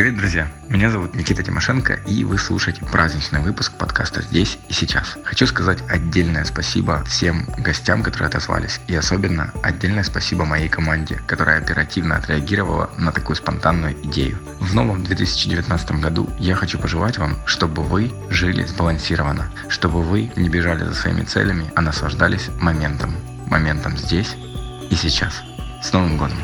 Привет, друзья! Меня зовут Никита Тимошенко, и вы слушаете праздничный выпуск подкаста «Здесь и сейчас». Хочу сказать отдельное спасибо всем гостям, которые отозвались, и особенно отдельное спасибо моей команде, которая оперативно отреагировала на такую спонтанную идею. В новом 2019 году я хочу пожелать вам, чтобы вы жили сбалансированно, чтобы вы не бежали за своими целями, а наслаждались моментом. Моментом здесь и сейчас. С Новым годом!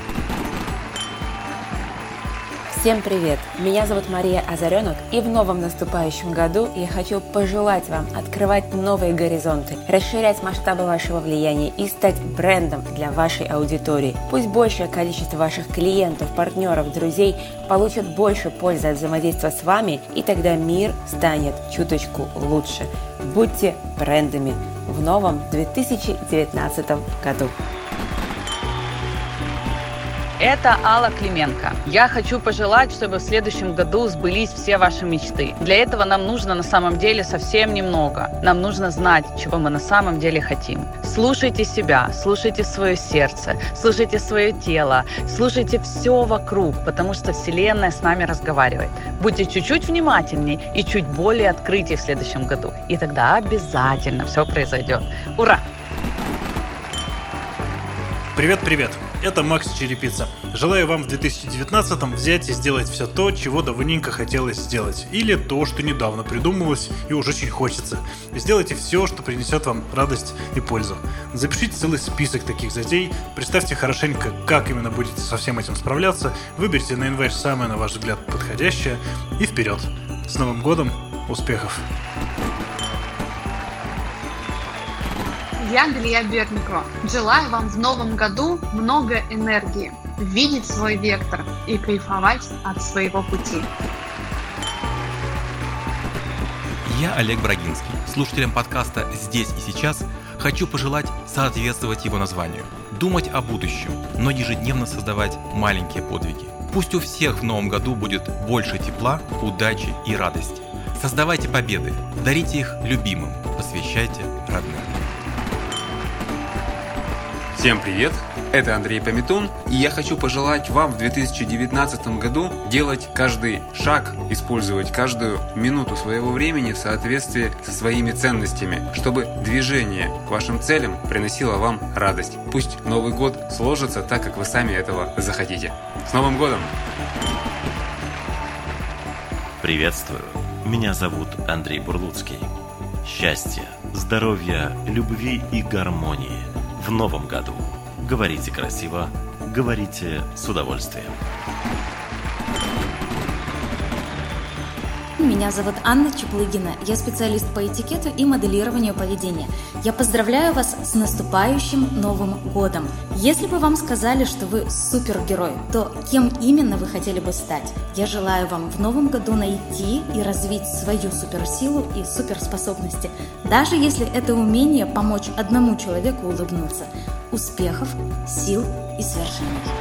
Всем привет! Меня зовут Мария Озаренок, и в новом наступающем году я хочу пожелать вам открывать новые горизонты, расширять масштабы вашего влияния и стать брендом для вашей аудитории. Пусть большее количество ваших клиентов, партнеров, друзей получат больше пользы от взаимодействия с вами, и тогда мир станет чуточку лучше. Будьте брендами в новом 2019 году. Это Алла Клименко. Я хочу пожелать, чтобы в следующем году сбылись все ваши мечты. Для этого нам нужно на самом деле совсем немного. Нам нужно знать, чего мы на самом деле хотим. Слушайте себя, слушайте свое сердце, слушайте свое тело, слушайте все вокруг, потому что Вселенная с нами разговаривает. Будьте чуть-чуть внимательнее и чуть более открытие в следующем году. И тогда обязательно все произойдет. Ура! Привет-привет! Это Макс Черепица. Желаю вам в 2019 взять и сделать все то, чего давненько хотелось сделать. Или то, что недавно придумалось и уже очень хочется. Сделайте все, что принесет вам радость и пользу. Запишите целый список таких затей, представьте хорошенько, как именно будете со всем этим справляться, выберите на январь самое, на ваш взгляд, подходящее и вперед. С Новым годом! Успехов! Я Галия Берникова. Желаю вам в новом году много энергии, видеть свой вектор и кайфовать от своего пути. Я Олег Брагинский. Слушателям подкаста «Здесь и сейчас» хочу пожелать соответствовать его названию. Думать о будущем, но ежедневно создавать маленькие подвиги. Пусть у всех в новом году будет больше тепла, удачи и радости. Создавайте победы, дарите их любимым, посвящайте родным. Всем привет! Это Андрей Пометун, и я хочу пожелать вам в 2019 году делать каждый шаг, использовать каждую минуту своего времени в соответствии со своими ценностями, чтобы движение к вашим целям приносило вам радость. Пусть Новый год сложится так, как вы сами этого захотите. С Новым годом! Приветствую! Меня зовут Андрей Бурлуцкий. Счастья, здоровья, любви и гармонии – в новом году. Говорите красиво, говорите с удовольствием. Меня зовут Анна Чеплыгина. Я специалист по этикету и моделированию поведения. Я поздравляю вас с наступающим Новым годом. Если бы вам сказали, что вы супергерой, то кем именно вы хотели бы стать? Я желаю вам в новом году найти и развить свою суперсилу и суперспособности, даже если это умение помочь одному человеку улыбнуться. Успехов, сил и свершений!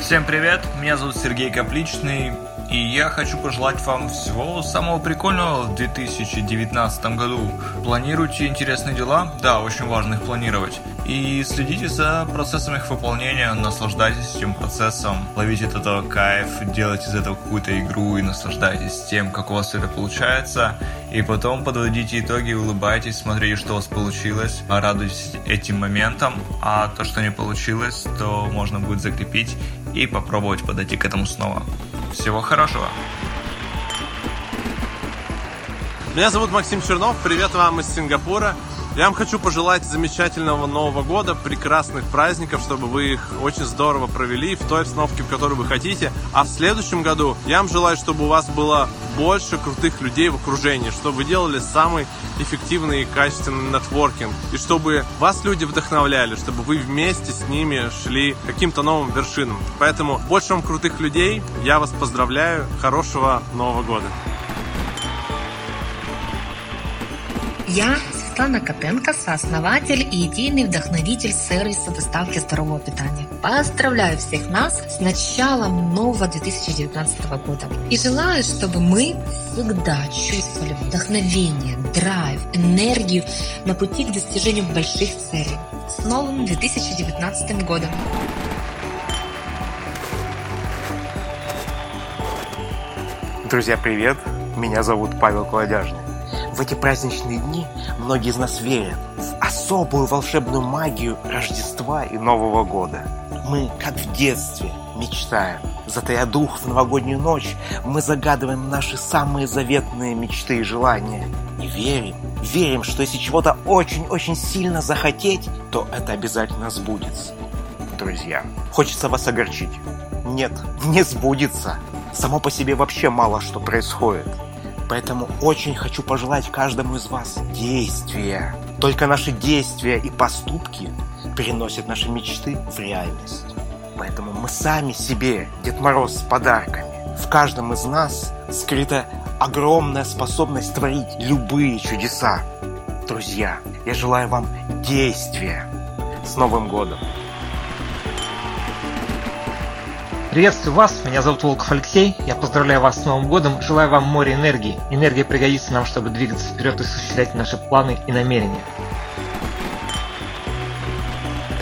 Всем привет, меня зовут Сергей Капличный, и я хочу пожелать вам всего самого прикольного в 2019 году. Планируйте интересные дела, да, очень важно их планировать, и следите за процессом их выполнения, наслаждайтесь этим процессом, ловите от этого кайф, делайте из этого какую-то игру и наслаждайтесь тем, как у вас это получается, и потом подводите итоги, улыбайтесь, смотрите, что у вас получилось, радуйтесь этим моментом, а то, что не получилось, то можно будет закрепить и попробовать подойти к этому снова. Всего хорошего! Меня зовут Максим Чернов, привет вам из Сингапура. Я вам хочу пожелать замечательного Нового года, прекрасных праздников, чтобы вы их очень здорово провели в той обстановке, в которой вы хотите. А в следующем году я вам желаю, чтобы у вас было больше крутых людей в окружении, чтобы вы делали самый эффективный и качественный нетворкинг, и чтобы вас люди вдохновляли, чтобы вы вместе с ними шли каким-то новым вершинам. Поэтому больше вам крутых людей, я вас поздравляю, хорошего Нового года! Я Светлана Копенко, сооснователь и идейный вдохновитель сервиса доставки здорового питания. Поздравляю всех нас с началом нового 2019 года. И желаю, чтобы мы всегда чувствовали вдохновение, драйв, энергию на пути к достижению больших целей. С новым 2019 годом! Друзья, привет! Меня зовут Павел Колодяжный. Эти праздничные дни многие из нас верят в особую волшебную магию Рождества и Нового года. Мы, как в детстве, мечтаем. Затая дух в новогоднюю ночь, мы загадываем наши самые заветные мечты и желания. И верим, верим, что если чего-то очень-очень сильно захотеть, то это обязательно сбудется. Друзья, хочется вас огорчить. Нет, не сбудется. Само по себе вообще мало что происходит. Поэтому очень хочу пожелать каждому из вас действия. Только наши действия и поступки переносят наши мечты в реальность. Поэтому мы сами себе Дед Мороз с подарками. В каждом из нас скрыта огромная способность творить любые чудеса. Друзья, я желаю вам действия. С Новым годом! Приветствую вас, меня зовут Волков Алексей, я поздравляю вас с Новым годом, желаю вам море энергии. Энергия пригодится нам, чтобы двигаться вперед и осуществлять наши планы и намерения.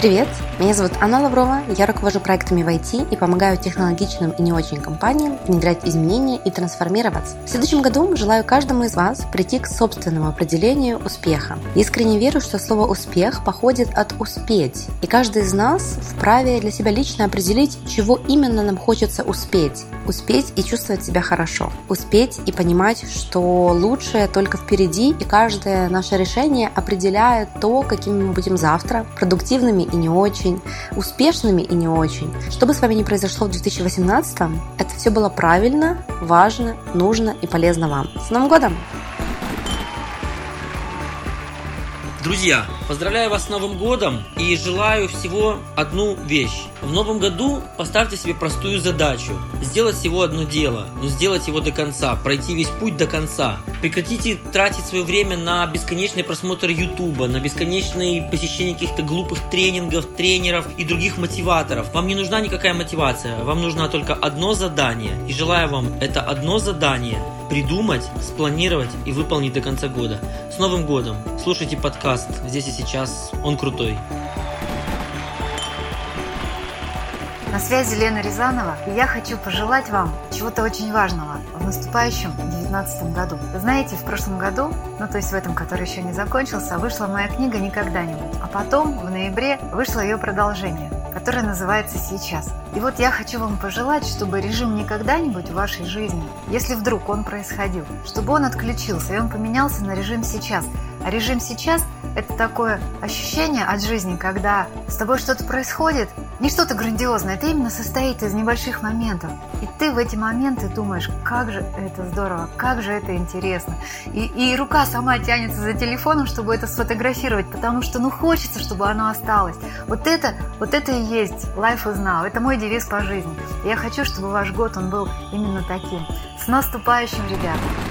Привет, меня зовут Анна Лаврова, я руковожу проектами в IT и помогаю технологичным и не очень компаниям внедрять изменения и трансформироваться. В следующем году желаю каждому из вас прийти к собственному определению успеха. Искренне верю, что слово «успех» походит от «успеть», и каждый из нас вправе для себя лично определить, чего именно нам хочется успеть. Успеть и чувствовать себя хорошо. Успеть и понимать, что лучшее только впереди, и каждое наше решение определяет то, какими мы будем завтра, продуктивными и не очень, успешными и не очень. Что бы с вами ни произошло в 2018, это все было правильно, важно, нужно и полезно вам. С Новым годом! Друзья, поздравляю вас с Новым годом и желаю всего одну вещь. В новом году поставьте себе простую задачу. Сделать всего одно дело, но сделать его до конца, пройти весь путь до конца. Прекратите тратить свое время на бесконечный просмотр Ютуба, на бесконечное посещение каких-то глупых тренингов, тренеров и других мотиваторов. Вам не нужна никакая мотивация, вам нужно только одно задание. И желаю вам это одно задание придумать, спланировать и выполнить до конца года. С Новым годом! Слушайте подкаст «Здесь и сейчас». Он крутой. На связи Лена Рязанова, и я хочу пожелать вам чего-то очень важного в наступающем 2019 году. Знаете, в прошлом году, ну то есть в этом, который еще не закончился, вышла моя книга «Никогда-нибудь», а потом в ноябре вышло ее продолжение которое называется «Сейчас». И вот я хочу вам пожелать, чтобы режим «не когда-нибудь» в вашей жизни, если вдруг он происходил, чтобы он отключился и он поменялся на режим «сейчас». А режим «сейчас» – это такое ощущение от жизни, когда с тобой что-то происходит, не что-то грандиозное, это именно состоит из небольших моментов. И ты в эти моменты думаешь, как же это здорово, как же это интересно. И, и рука сама тянется за телефоном, чтобы это сфотографировать, потому что ну хочется, чтобы оно осталось. Вот это, вот это и есть Life is Now. Это мой девиз по жизни. И я хочу, чтобы ваш год он был именно таким. С наступающим, ребята!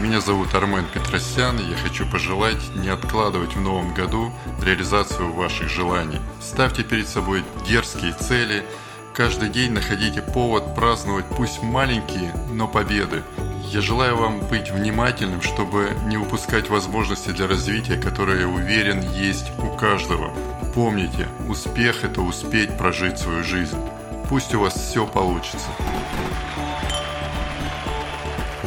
Меня зовут Армен Петросян, и я хочу пожелать не откладывать в новом году реализацию ваших желаний. Ставьте перед собой дерзкие цели, каждый день находите повод праздновать пусть маленькие, но победы. Я желаю вам быть внимательным, чтобы не упускать возможности для развития, которые, я уверен, есть у каждого. Помните, успех – это успеть прожить свою жизнь. Пусть у вас все получится.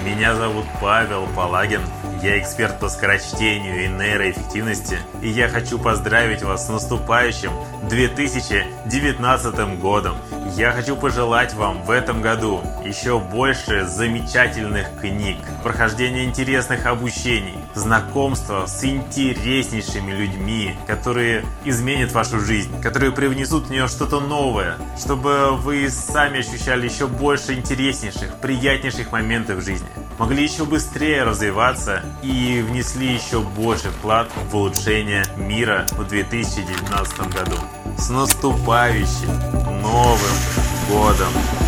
Меня зовут Павел Палагин. Я эксперт по скорочтению и нейроэффективности, и я хочу поздравить вас с наступающим 2019 годом. Я хочу пожелать вам в этом году еще больше замечательных книг, прохождения интересных обучений, знакомства с интереснейшими людьми, которые изменят вашу жизнь, которые привнесут в нее что-то новое, чтобы вы сами ощущали еще больше интереснейших, приятнейших моментов в жизни, могли еще быстрее развиваться и внесли еще больше вклад в улучшение мира в 2019 году. С наступающим Новым годом!